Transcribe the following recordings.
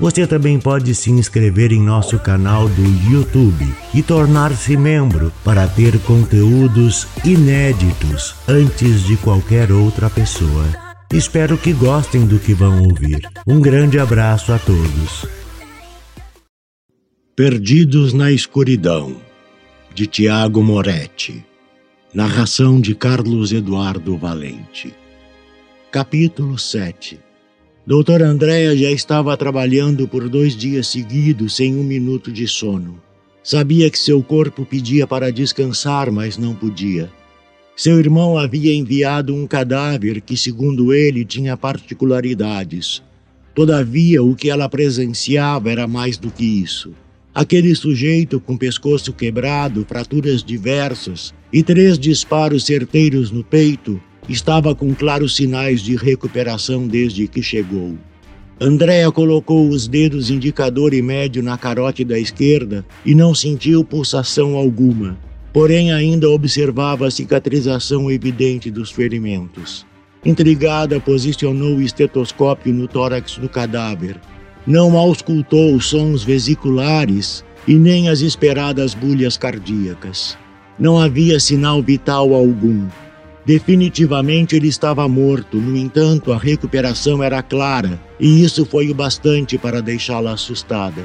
Você também pode se inscrever em nosso canal do YouTube e tornar-se membro para ter conteúdos inéditos antes de qualquer outra pessoa. Espero que gostem do que vão ouvir. Um grande abraço a todos. Perdidos na Escuridão, de Tiago Moretti. Narração de Carlos Eduardo Valente. Capítulo 7 Doutora Andréa já estava trabalhando por dois dias seguidos sem um minuto de sono. Sabia que seu corpo pedia para descansar, mas não podia. Seu irmão havia enviado um cadáver que, segundo ele, tinha particularidades. Todavia, o que ela presenciava era mais do que isso. Aquele sujeito com pescoço quebrado, fraturas diversas e três disparos certeiros no peito estava com claros sinais de recuperação desde que chegou. Andréa colocou os dedos indicador e médio na carótida esquerda e não sentiu pulsação alguma, porém ainda observava a cicatrização evidente dos ferimentos. Intrigada, posicionou o estetoscópio no tórax do cadáver. Não auscultou sons vesiculares e nem as esperadas bulhas cardíacas. Não havia sinal vital algum. Definitivamente ele estava morto, no entanto, a recuperação era clara, e isso foi o bastante para deixá-la assustada.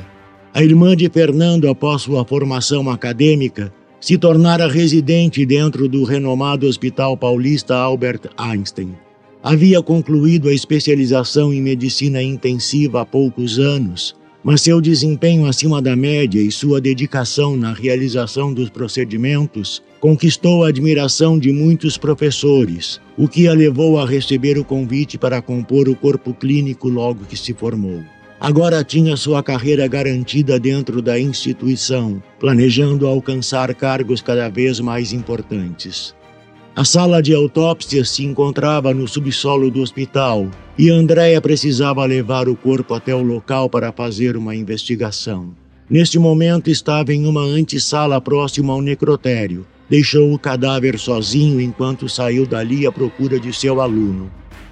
A irmã de Fernando, após sua formação acadêmica, se tornara residente dentro do renomado Hospital Paulista Albert Einstein. Havia concluído a especialização em medicina intensiva há poucos anos mas seu desempenho acima da média e sua dedicação na realização dos procedimentos conquistou a admiração de muitos professores, o que a levou a receber o convite para compor o corpo clínico logo que se formou. Agora tinha sua carreira garantida dentro da instituição, planejando alcançar cargos cada vez mais importantes. A sala de autópsia se encontrava no subsolo do hospital e Andréia precisava levar o corpo até o local para fazer uma investigação. Neste momento estava em uma antessala próxima ao necrotério. Deixou o cadáver sozinho enquanto saiu dali à procura de seu aluno.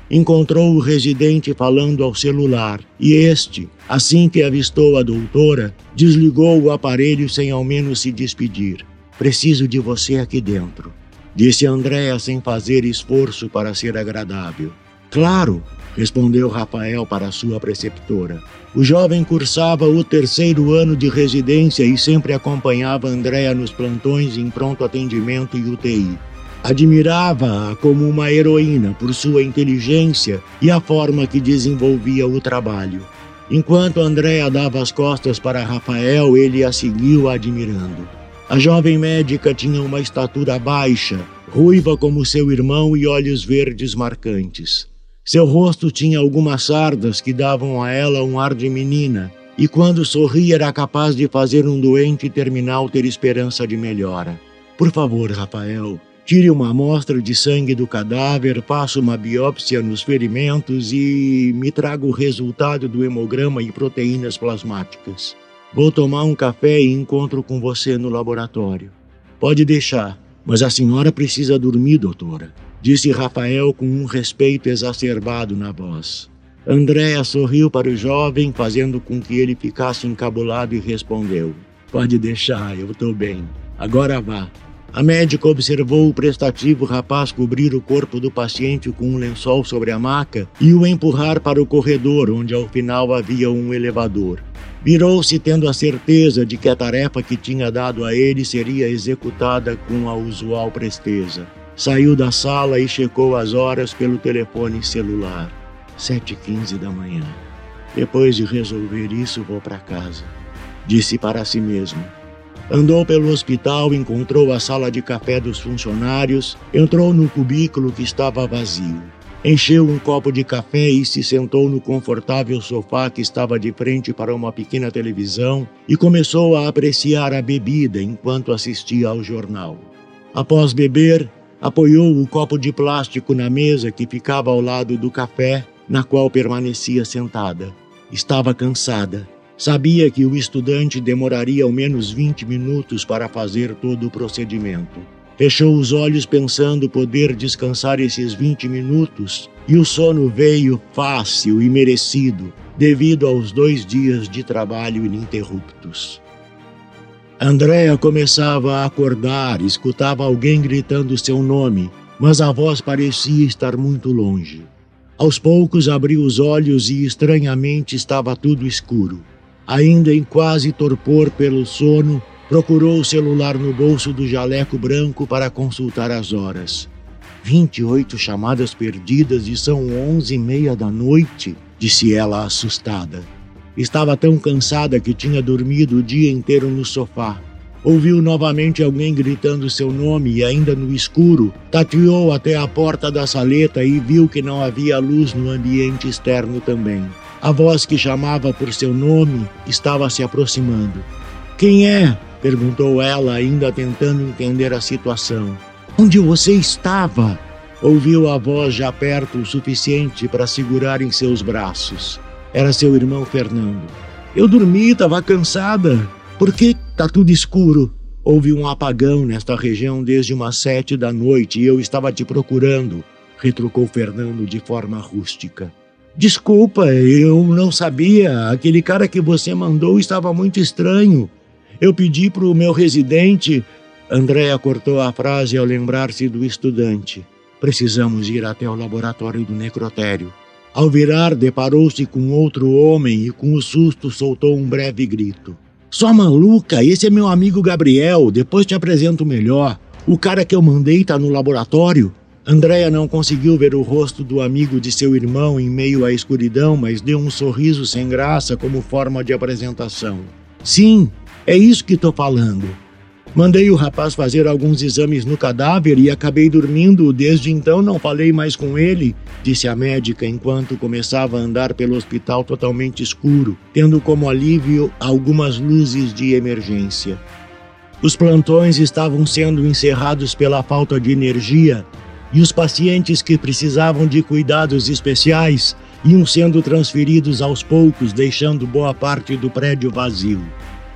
Encontrou o residente falando ao celular e este, assim que avistou a doutora, desligou o aparelho sem ao menos se despedir. Preciso de você aqui dentro disse Andréa sem fazer esforço para ser agradável. Claro, respondeu Rafael para sua preceptora. O jovem cursava o terceiro ano de residência e sempre acompanhava Andréa nos plantões em pronto atendimento e UTI. Admirava-a como uma heroína por sua inteligência e a forma que desenvolvia o trabalho. Enquanto Andréa dava as costas para Rafael, ele a seguiu admirando. A jovem médica tinha uma estatura baixa, ruiva como seu irmão e olhos verdes marcantes. Seu rosto tinha algumas sardas que davam a ela um ar de menina, e quando sorria era capaz de fazer um doente terminal ter esperança de melhora. Por favor, Rafael, tire uma amostra de sangue do cadáver, faça uma biópsia nos ferimentos e me traga o resultado do hemograma e proteínas plasmáticas. Vou tomar um café e encontro com você no laboratório. Pode deixar, mas a senhora precisa dormir, doutora, disse Rafael com um respeito exacerbado na voz. Andréa sorriu para o jovem, fazendo com que ele ficasse encabulado e respondeu: Pode deixar, eu estou bem. Agora vá. A médica observou o prestativo rapaz cobrir o corpo do paciente com um lençol sobre a maca e o empurrar para o corredor, onde ao final havia um elevador. Virou-se tendo a certeza de que a tarefa que tinha dado a ele seria executada com a usual presteza. Saiu da sala e checou as horas pelo telefone celular. Sete e quinze da manhã. Depois de resolver isso, vou para casa. Disse para si mesmo. Andou pelo hospital, encontrou a sala de café dos funcionários, entrou no cubículo que estava vazio. Encheu um copo de café e se sentou no confortável sofá que estava de frente para uma pequena televisão e começou a apreciar a bebida enquanto assistia ao jornal. Após beber, Apoiou o copo de plástico na mesa que ficava ao lado do café, na qual permanecia sentada. Estava cansada. Sabia que o estudante demoraria ao menos 20 minutos para fazer todo o procedimento. Fechou os olhos pensando poder descansar esses 20 minutos e o sono veio fácil e merecido devido aos dois dias de trabalho ininterruptos. Andréa começava a acordar, escutava alguém gritando seu nome, mas a voz parecia estar muito longe. Aos poucos abriu os olhos e estranhamente estava tudo escuro. Ainda em quase torpor pelo sono, Procurou o celular no bolso do jaleco branco para consultar as horas. 28 chamadas perdidas e são onze e meia da noite, disse ela assustada. Estava tão cansada que tinha dormido o dia inteiro no sofá. Ouviu novamente alguém gritando seu nome e, ainda no escuro, tateou até a porta da saleta e viu que não havia luz no ambiente externo também. A voz que chamava por seu nome estava se aproximando. Quem é? Perguntou ela, ainda tentando entender a situação. Onde você estava? Ouviu a voz já perto o suficiente para segurar em seus braços. Era seu irmão Fernando. Eu dormi, estava cansada. Por que tá tudo escuro? Houve um apagão nesta região desde umas sete da noite e eu estava te procurando, retrucou Fernando de forma rústica. Desculpa, eu não sabia. Aquele cara que você mandou estava muito estranho. Eu pedi para o meu residente. Andréa cortou a frase ao lembrar-se do estudante. Precisamos ir até o laboratório do necrotério. Ao virar, deparou-se com outro homem e, com o susto, soltou um breve grito. Só maluca, esse é meu amigo Gabriel. Depois te apresento melhor. O cara que eu mandei está no laboratório. Andréia não conseguiu ver o rosto do amigo de seu irmão em meio à escuridão, mas deu um sorriso sem graça como forma de apresentação. Sim, é isso que estou falando. Mandei o rapaz fazer alguns exames no cadáver e acabei dormindo. Desde então não falei mais com ele, disse a médica enquanto começava a andar pelo hospital totalmente escuro, tendo como alívio algumas luzes de emergência. Os plantões estavam sendo encerrados pela falta de energia e os pacientes que precisavam de cuidados especiais iam sendo transferidos aos poucos, deixando boa parte do prédio vazio.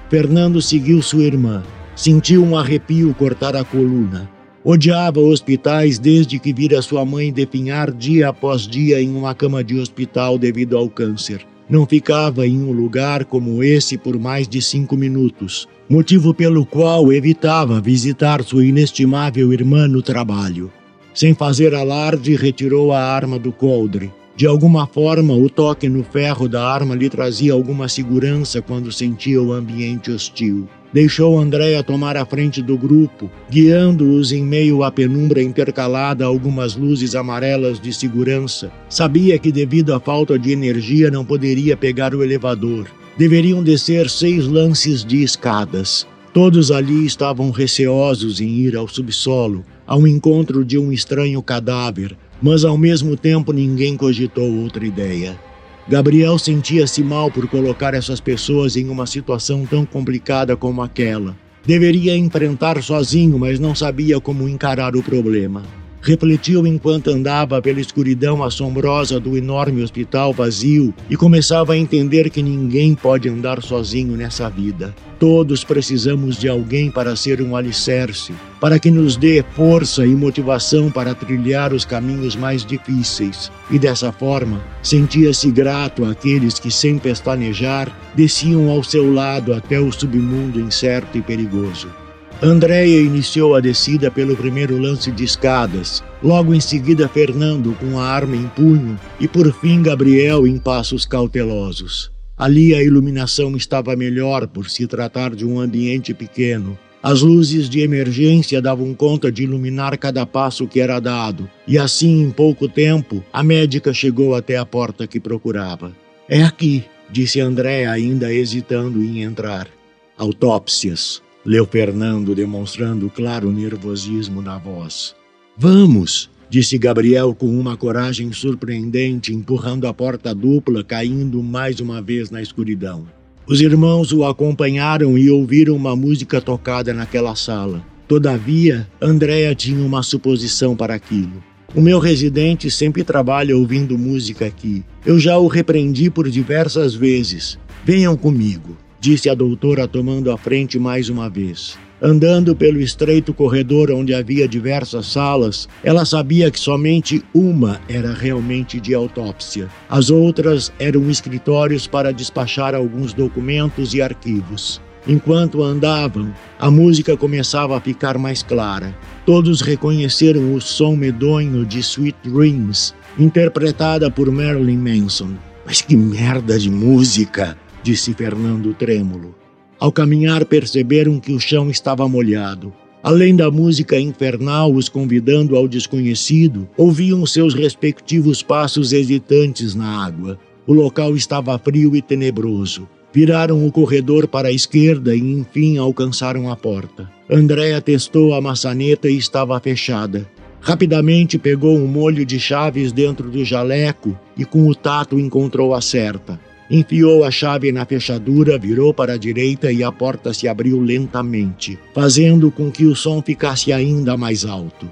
Fernando seguiu sua irmã. Sentiu um arrepio cortar a coluna. Odiava hospitais desde que vira sua mãe definhar dia após dia em uma cama de hospital devido ao câncer. Não ficava em um lugar como esse por mais de cinco minutos, motivo pelo qual evitava visitar sua inestimável irmã no trabalho. Sem fazer alarde, retirou a arma do coldre. De alguma forma, o toque no ferro da arma lhe trazia alguma segurança quando sentia o ambiente hostil. Deixou Andréa tomar a frente do grupo, guiando-os em meio à penumbra intercalada a algumas luzes amarelas de segurança. Sabia que, devido à falta de energia, não poderia pegar o elevador. Deveriam descer seis lances de escadas. Todos ali estavam receosos em ir ao subsolo, ao encontro de um estranho cadáver, mas ao mesmo tempo ninguém cogitou outra ideia. Gabriel sentia-se mal por colocar essas pessoas em uma situação tão complicada como aquela. Deveria enfrentar sozinho, mas não sabia como encarar o problema. Refletiu enquanto andava pela escuridão assombrosa do enorme hospital vazio e começava a entender que ninguém pode andar sozinho nessa vida. Todos precisamos de alguém para ser um alicerce, para que nos dê força e motivação para trilhar os caminhos mais difíceis. E dessa forma, sentia-se grato àqueles que, sem pestanejar, desciam ao seu lado até o submundo incerto e perigoso. Andréia iniciou a descida pelo primeiro lance de escadas, logo em seguida Fernando com a arma em punho e por fim Gabriel em passos cautelosos. Ali a iluminação estava melhor por se tratar de um ambiente pequeno. As luzes de emergência davam conta de iluminar cada passo que era dado, e assim, em pouco tempo, a médica chegou até a porta que procurava. É aqui, disse André, ainda hesitando em entrar. Autópsias, leu Fernando, demonstrando claro nervosismo na voz. Vamos, disse Gabriel com uma coragem surpreendente, empurrando a porta dupla, caindo mais uma vez na escuridão. Os irmãos o acompanharam e ouviram uma música tocada naquela sala. Todavia, Andréa tinha uma suposição para aquilo. O meu residente sempre trabalha ouvindo música aqui. Eu já o repreendi por diversas vezes. Venham comigo, disse a doutora tomando a frente mais uma vez. Andando pelo estreito corredor onde havia diversas salas, ela sabia que somente uma era realmente de autópsia. As outras eram escritórios para despachar alguns documentos e arquivos. Enquanto andavam, a música começava a ficar mais clara. Todos reconheceram o som medonho de Sweet Dreams, interpretada por Marilyn Manson. Mas que merda de música! disse Fernando trêmulo. Ao caminhar, perceberam que o chão estava molhado. Além da música infernal os convidando ao desconhecido, ouviam seus respectivos passos hesitantes na água. O local estava frio e tenebroso. Viraram o corredor para a esquerda e enfim alcançaram a porta. Andréa testou a maçaneta e estava fechada. Rapidamente pegou um molho de chaves dentro do jaleco e com o tato encontrou a certa. Enfiou a chave na fechadura, virou para a direita e a porta se abriu lentamente, fazendo com que o som ficasse ainda mais alto.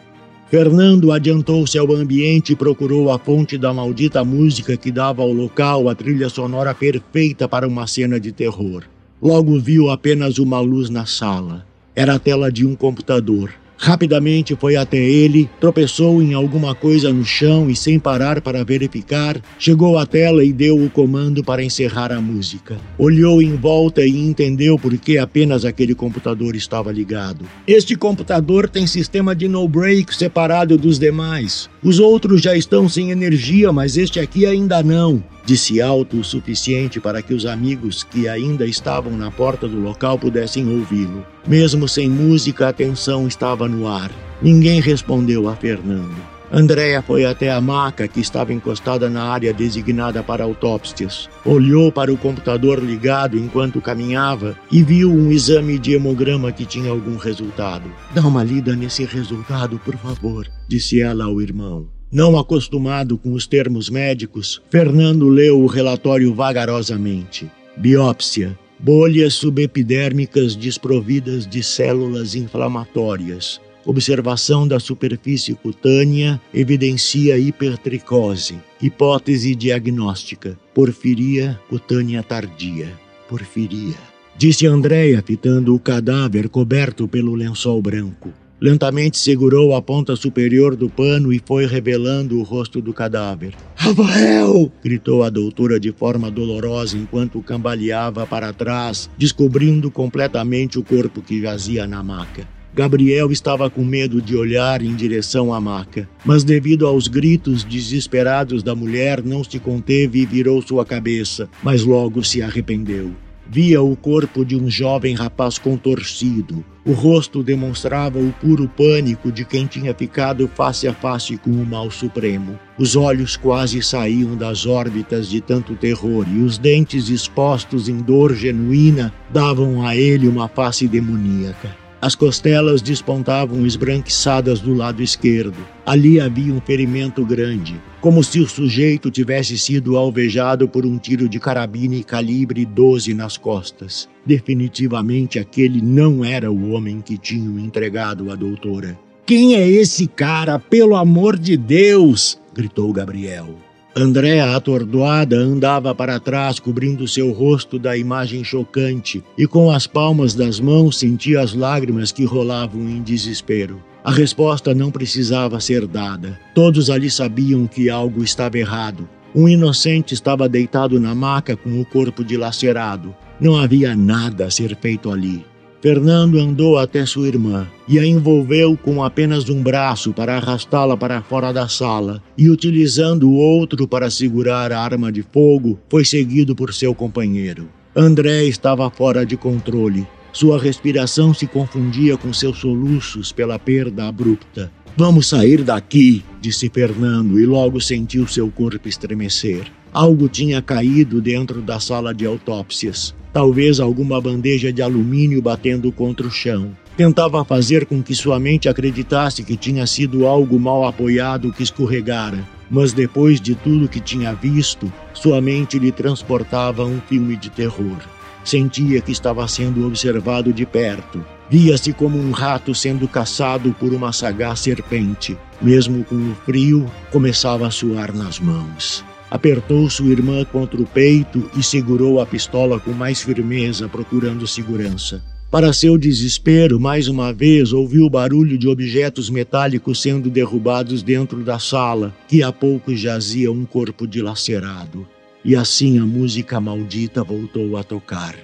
Fernando adiantou-se ao ambiente e procurou a fonte da maldita música que dava ao local a trilha sonora perfeita para uma cena de terror. Logo viu apenas uma luz na sala. Era a tela de um computador. Rapidamente foi até ele, tropeçou em alguma coisa no chão e, sem parar para verificar, chegou à tela e deu o comando para encerrar a música. Olhou em volta e entendeu por que apenas aquele computador estava ligado. Este computador tem sistema de no-break separado dos demais. Os outros já estão sem energia, mas este aqui ainda não disse alto o suficiente para que os amigos que ainda estavam na porta do local pudessem ouvi-lo. Mesmo sem música, a tensão estava no ar. Ninguém respondeu a Fernando. Andréa foi até a maca que estava encostada na área designada para autópsias. Olhou para o computador ligado enquanto caminhava e viu um exame de hemograma que tinha algum resultado. Dá uma lida nesse resultado, por favor, disse ela ao irmão. Não acostumado com os termos médicos, Fernando leu o relatório vagarosamente. Biópsia. Bolhas subepidérmicas desprovidas de células inflamatórias. Observação da superfície cutânea evidencia hipertricose. Hipótese diagnóstica: porfiria cutânea tardia. Porfiria. Disse Andréia, fitando o cadáver coberto pelo lençol branco. Lentamente segurou a ponta superior do pano e foi revelando o rosto do cadáver. Rafael! gritou a doutora de forma dolorosa enquanto cambaleava para trás, descobrindo completamente o corpo que jazia na maca. Gabriel estava com medo de olhar em direção à maca, mas devido aos gritos desesperados da mulher, não se conteve e virou sua cabeça, mas logo se arrependeu. Via o corpo de um jovem rapaz contorcido. O rosto demonstrava o puro pânico de quem tinha ficado face a face com o mal supremo. Os olhos quase saíam das órbitas de tanto terror e os dentes expostos em dor genuína davam a ele uma face demoníaca. As costelas despontavam esbranquiçadas do lado esquerdo. Ali havia um ferimento grande, como se o sujeito tivesse sido alvejado por um tiro de carabine calibre 12 nas costas. Definitivamente aquele não era o homem que tinham entregado à doutora. Quem é esse cara, pelo amor de Deus? gritou Gabriel. Andréa, atordoada, andava para trás, cobrindo seu rosto da imagem chocante, e com as palmas das mãos sentia as lágrimas que rolavam em desespero. A resposta não precisava ser dada. Todos ali sabiam que algo estava errado. Um inocente estava deitado na maca com o corpo dilacerado. Não havia nada a ser feito ali. Fernando andou até sua irmã e a envolveu com apenas um braço para arrastá-la para fora da sala, e utilizando o outro para segurar a arma de fogo, foi seguido por seu companheiro. André estava fora de controle. Sua respiração se confundia com seus soluços pela perda abrupta. Vamos sair daqui, disse Fernando, e logo sentiu seu corpo estremecer. Algo tinha caído dentro da sala de autópsias talvez alguma bandeja de alumínio batendo contra o chão. Tentava fazer com que sua mente acreditasse que tinha sido algo mal apoiado que escorregara, mas depois de tudo que tinha visto, sua mente lhe transportava um filme de terror. sentia que estava sendo observado de perto. Via-se como um rato sendo caçado por uma sagaz serpente. Mesmo com o frio, começava a suar nas mãos. Apertou sua irmã contra o peito e segurou a pistola com mais firmeza, procurando segurança. Para seu desespero, mais uma vez ouviu o barulho de objetos metálicos sendo derrubados dentro da sala, que há pouco jazia um corpo dilacerado. E assim a música maldita voltou a tocar.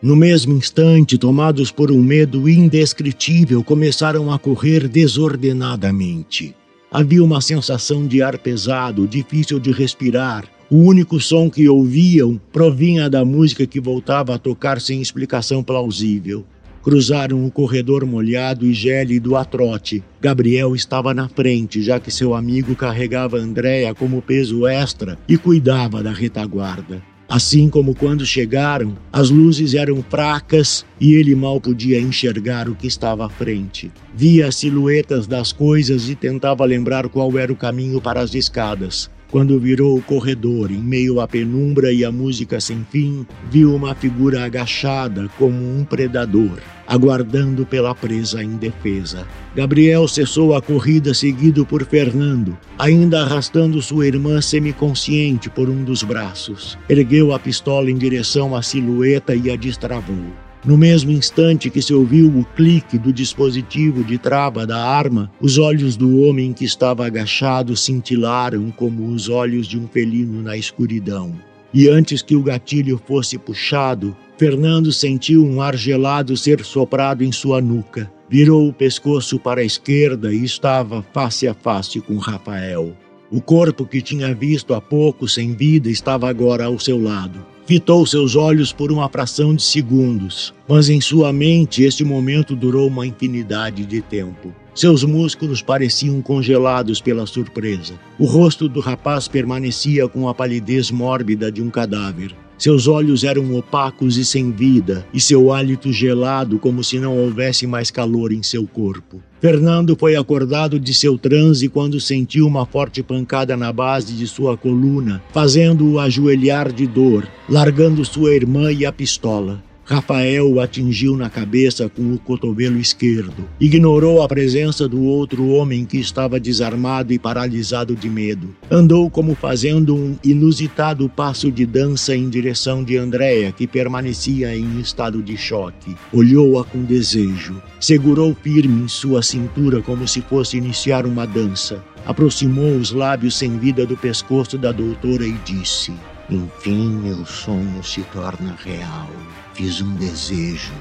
No mesmo instante, tomados por um medo indescritível, começaram a correr desordenadamente. Havia uma sensação de ar pesado, difícil de respirar. O único som que ouviam provinha da música que voltava a tocar sem explicação plausível. Cruzaram o corredor molhado e gélido a trote. Gabriel estava na frente, já que seu amigo carregava Andréia como peso extra e cuidava da retaguarda. Assim como quando chegaram, as luzes eram fracas e ele mal podia enxergar o que estava à frente. Via as silhuetas das coisas e tentava lembrar qual era o caminho para as escadas. Quando virou o corredor, em meio à penumbra e à música sem fim, viu uma figura agachada como um predador, aguardando pela presa indefesa. Gabriel cessou a corrida seguido por Fernando, ainda arrastando sua irmã semiconsciente por um dos braços. Ergueu a pistola em direção à silhueta e a destravou. No mesmo instante que se ouviu o clique do dispositivo de trava da arma, os olhos do homem que estava agachado cintilaram como os olhos de um felino na escuridão. E antes que o gatilho fosse puxado, Fernando sentiu um ar gelado ser soprado em sua nuca. Virou o pescoço para a esquerda e estava face a face com Rafael. O corpo que tinha visto há pouco sem vida estava agora ao seu lado. Fitou seus olhos por uma fração de segundos, mas em sua mente este momento durou uma infinidade de tempo. Seus músculos pareciam congelados pela surpresa. O rosto do rapaz permanecia com a palidez mórbida de um cadáver. Seus olhos eram opacos e sem vida, e seu hálito gelado como se não houvesse mais calor em seu corpo. Fernando foi acordado de seu transe quando sentiu uma forte pancada na base de sua coluna, fazendo-o ajoelhar de dor, largando sua irmã e a pistola. Rafael o atingiu na cabeça com o cotovelo esquerdo. Ignorou a presença do outro homem que estava desarmado e paralisado de medo. Andou como fazendo um inusitado passo de dança em direção de Andréia, que permanecia em estado de choque. Olhou-a com desejo. Segurou firme em sua cintura como se fosse iniciar uma dança. Aproximou os lábios sem vida do pescoço da doutora e disse: Enfim, meu sonho se torna real fiz um desejo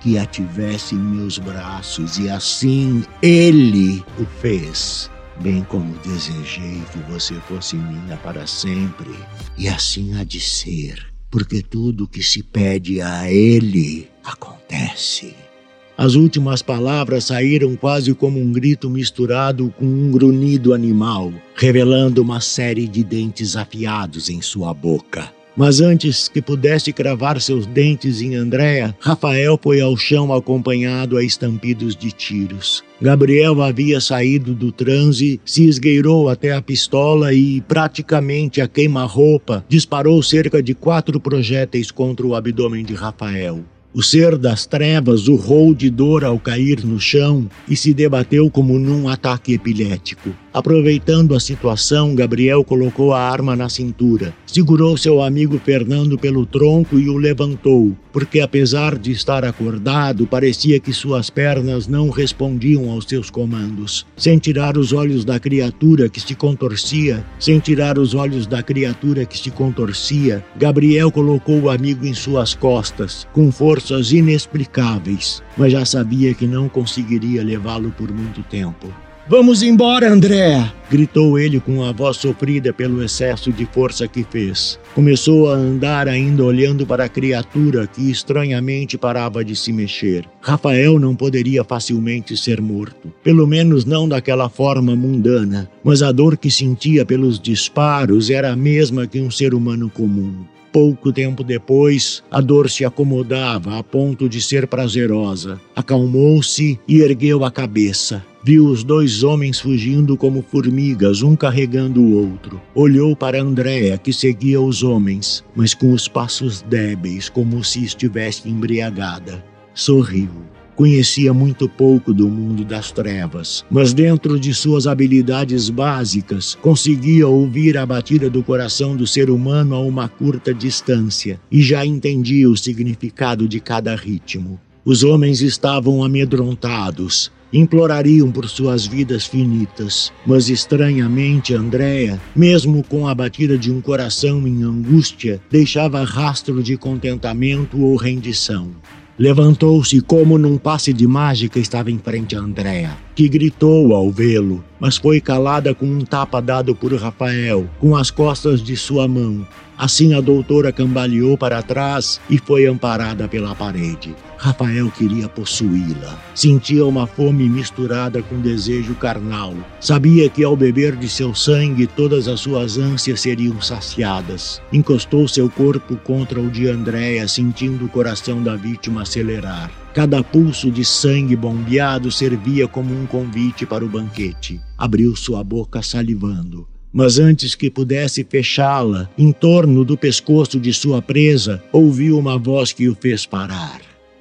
que a tivesse em meus braços e assim ele o fez, bem como desejei que você fosse minha para sempre. E assim há de ser, porque tudo que se pede a ele acontece. As últimas palavras saíram quase como um grito misturado com um grunhido animal, revelando uma série de dentes afiados em sua boca. Mas antes que pudesse cravar seus dentes em Andréa, Rafael foi ao chão acompanhado a estampidos de tiros. Gabriel havia saído do transe, se esgueirou até a pistola e, praticamente a queima-roupa, disparou cerca de quatro projéteis contra o abdômen de Rafael. O ser das trevas urrou de dor ao cair no chão e se debateu como num ataque epilético. Aproveitando a situação, Gabriel colocou a arma na cintura, segurou seu amigo Fernando pelo tronco e o levantou, porque apesar de estar acordado, parecia que suas pernas não respondiam aos seus comandos. Sem tirar os olhos da criatura que se contorcia, sem tirar os olhos da criatura que se contorcia, Gabriel colocou o amigo em suas costas, com forças inexplicáveis, mas já sabia que não conseguiria levá-lo por muito tempo. Vamos embora, André! gritou ele com a voz sofrida pelo excesso de força que fez. Começou a andar ainda olhando para a criatura que estranhamente parava de se mexer. Rafael não poderia facilmente ser morto, pelo menos não daquela forma mundana, mas a dor que sentia pelos disparos era a mesma que um ser humano comum. Pouco tempo depois, a dor se acomodava a ponto de ser prazerosa. Acalmou-se e ergueu a cabeça. Viu os dois homens fugindo como formigas, um carregando o outro. Olhou para Andréa, que seguia os homens, mas com os passos débeis, como se estivesse embriagada. Sorriu. Conhecia muito pouco do mundo das trevas, mas dentro de suas habilidades básicas, conseguia ouvir a batida do coração do ser humano a uma curta distância e já entendia o significado de cada ritmo. Os homens estavam amedrontados, implorariam por suas vidas finitas, mas estranhamente Andréa, mesmo com a batida de um coração em angústia, deixava rastro de contentamento ou rendição. Levantou-se como num passe de mágica estava em frente a Andréa, que gritou ao vê-lo, mas foi calada com um tapa dado por Rafael, com as costas de sua mão, Assim a doutora cambaleou para trás e foi amparada pela parede. Rafael queria possuí-la. Sentia uma fome misturada com desejo carnal. Sabia que ao beber de seu sangue todas as suas ânsias seriam saciadas. Encostou seu corpo contra o de Andréa, sentindo o coração da vítima acelerar. Cada pulso de sangue bombeado servia como um convite para o banquete. Abriu sua boca salivando. Mas antes que pudesse fechá-la, em torno do pescoço de sua presa, ouviu uma voz que o fez parar.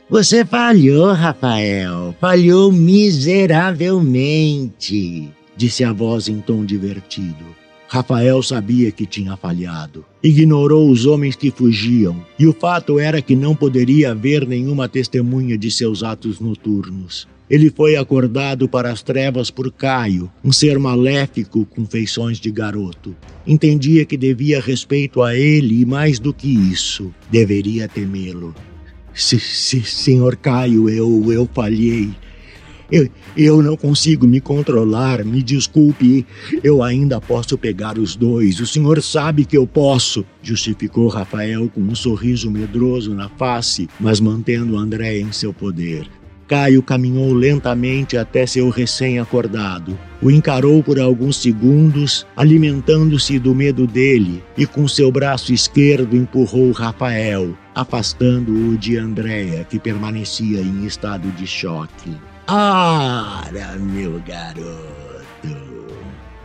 Você falhou, Rafael. Falhou miseravelmente, disse a voz em tom divertido. Rafael sabia que tinha falhado. Ignorou os homens que fugiam, e o fato era que não poderia haver nenhuma testemunha de seus atos noturnos. Ele foi acordado para as trevas por Caio, um ser maléfico com feições de garoto. Entendia que devia respeito a ele e, mais do que isso, deveria temê-lo. Se, se, senhor Caio, eu, eu falhei. Eu, eu não consigo me controlar, me desculpe. Eu ainda posso pegar os dois. O senhor sabe que eu posso, justificou Rafael com um sorriso medroso na face, mas mantendo André em seu poder. Caio caminhou lentamente até seu recém-acordado. O encarou por alguns segundos, alimentando-se do medo dele, e com seu braço esquerdo empurrou Rafael, afastando-o de Andréa, que permanecia em estado de choque. Ora, meu garoto,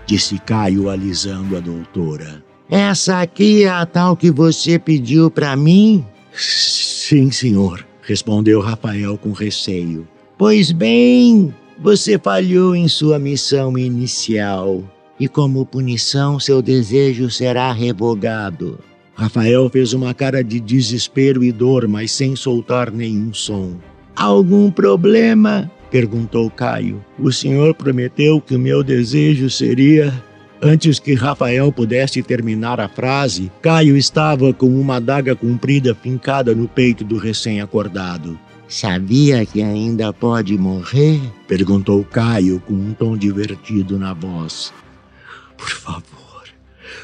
disse Caio alisando a doutora. Essa aqui é a tal que você pediu para mim? Sim, senhor respondeu Rafael com receio. Pois bem, você falhou em sua missão inicial e, como punição, seu desejo será revogado. Rafael fez uma cara de desespero e dor, mas sem soltar nenhum som. Algum problema? perguntou Caio. O senhor prometeu que o meu desejo seria Antes que Rafael pudesse terminar a frase, Caio estava com uma adaga comprida fincada no peito do recém-acordado. Sabia que ainda pode morrer? perguntou Caio com um tom divertido na voz. Por favor,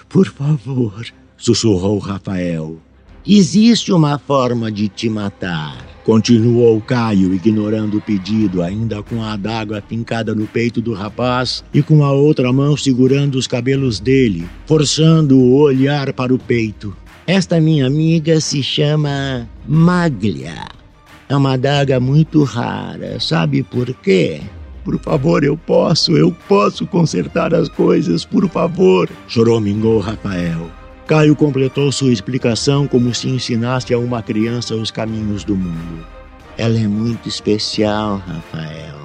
por favor, sussurrou Rafael. Existe uma forma de te matar. Continuou Caio, ignorando o pedido, ainda com a adaga fincada no peito do rapaz e com a outra mão segurando os cabelos dele, forçando o olhar para o peito. Esta minha amiga se chama Maglia. É uma adaga muito rara. Sabe por quê? Por favor, eu posso, eu posso consertar as coisas, por favor, choromingou Rafael. Caio completou sua explicação como se ensinasse a uma criança os caminhos do mundo. Ela é muito especial, Rafael,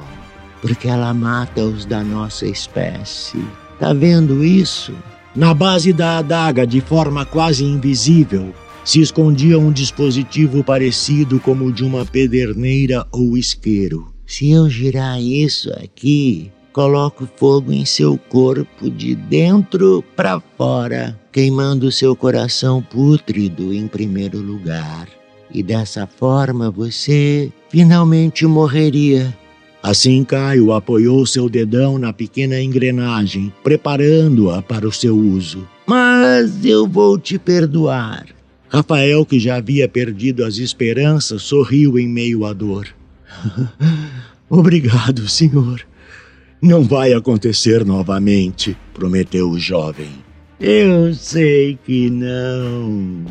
porque ela mata os da nossa espécie. Tá vendo isso? Na base da adaga, de forma quase invisível, se escondia um dispositivo parecido como o de uma pederneira ou isqueiro. Se eu girar isso aqui, coloco fogo em seu corpo de dentro para fora, queimando seu coração pútrido em primeiro lugar. E dessa forma você finalmente morreria. Assim Caio apoiou seu dedão na pequena engrenagem, preparando-a para o seu uso. Mas eu vou te perdoar. Rafael, que já havia perdido as esperanças, sorriu em meio à dor. Obrigado, senhor. Não vai acontecer novamente, prometeu o jovem. Eu sei que não,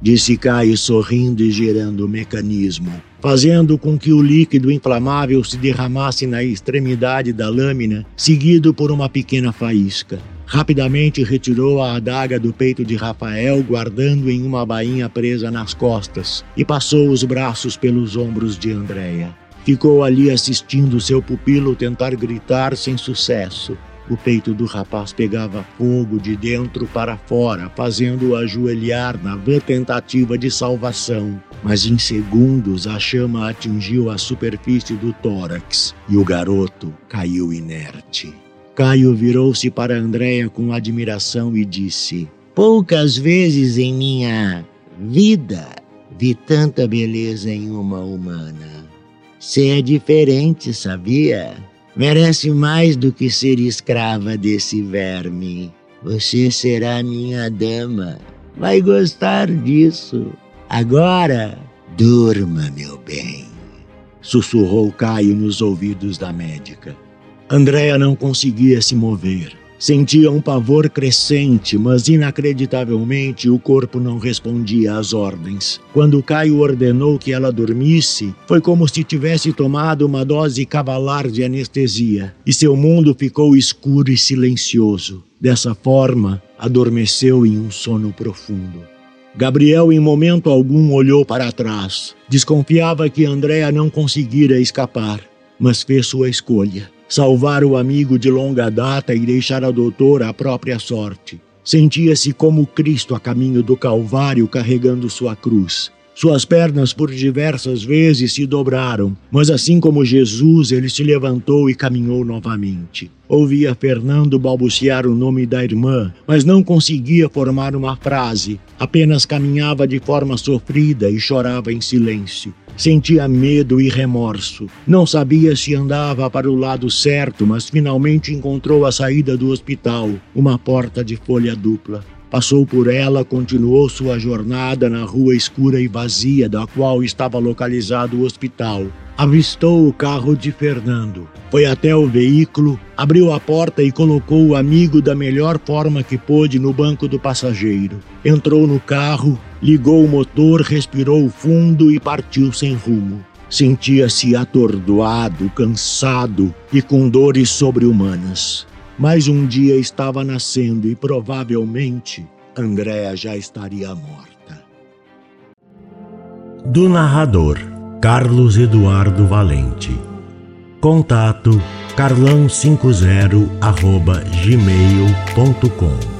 disse Caio sorrindo e girando o mecanismo. fazendo com que o líquido inflamável se derramasse na extremidade da lâmina, seguido por uma pequena faísca. Rapidamente retirou a adaga do peito de Rafael, guardando em uma bainha presa nas costas, e passou os braços pelos ombros de Andréia. Ficou ali assistindo seu pupilo tentar gritar sem sucesso. O peito do rapaz pegava fogo de dentro para fora, fazendo-o ajoelhar na vã tentativa de salvação. Mas em segundos a chama atingiu a superfície do tórax e o garoto caiu inerte. Caio virou-se para Andréia com admiração e disse: Poucas vezes em minha vida vi tanta beleza em uma humana. Você é diferente, sabia? Merece mais do que ser escrava desse verme. Você será minha dama. Vai gostar disso. Agora, durma, meu bem. Sussurrou Caio nos ouvidos da médica. Andréa não conseguia se mover. Sentia um pavor crescente, mas inacreditavelmente o corpo não respondia às ordens. Quando Caio ordenou que ela dormisse, foi como se tivesse tomado uma dose cavalar de anestesia, e seu mundo ficou escuro e silencioso. Dessa forma, adormeceu em um sono profundo. Gabriel, em momento algum, olhou para trás. Desconfiava que Andréa não conseguira escapar, mas fez sua escolha salvar o amigo de longa data e deixar a doutora à própria sorte. Sentia-se como Cristo a caminho do Calvário carregando sua cruz. Suas pernas por diversas vezes se dobraram, mas assim como Jesus, ele se levantou e caminhou novamente. Ouvia Fernando balbuciar o nome da irmã, mas não conseguia formar uma frase. Apenas caminhava de forma sofrida e chorava em silêncio. Sentia medo e remorso. Não sabia se andava para o lado certo, mas finalmente encontrou a saída do hospital, uma porta de folha dupla. Passou por ela, continuou sua jornada na rua escura e vazia da qual estava localizado o hospital. Avistou o carro de Fernando. Foi até o veículo, abriu a porta e colocou o amigo da melhor forma que pôde no banco do passageiro. Entrou no carro, ligou o motor, respirou fundo e partiu sem rumo. Sentia-se atordoado, cansado e com dores sobre-humanas. Mas um dia estava nascendo e provavelmente Andréa já estaria morta. Do narrador Carlos Eduardo Valente. Contato carlão50 arroba gmail.com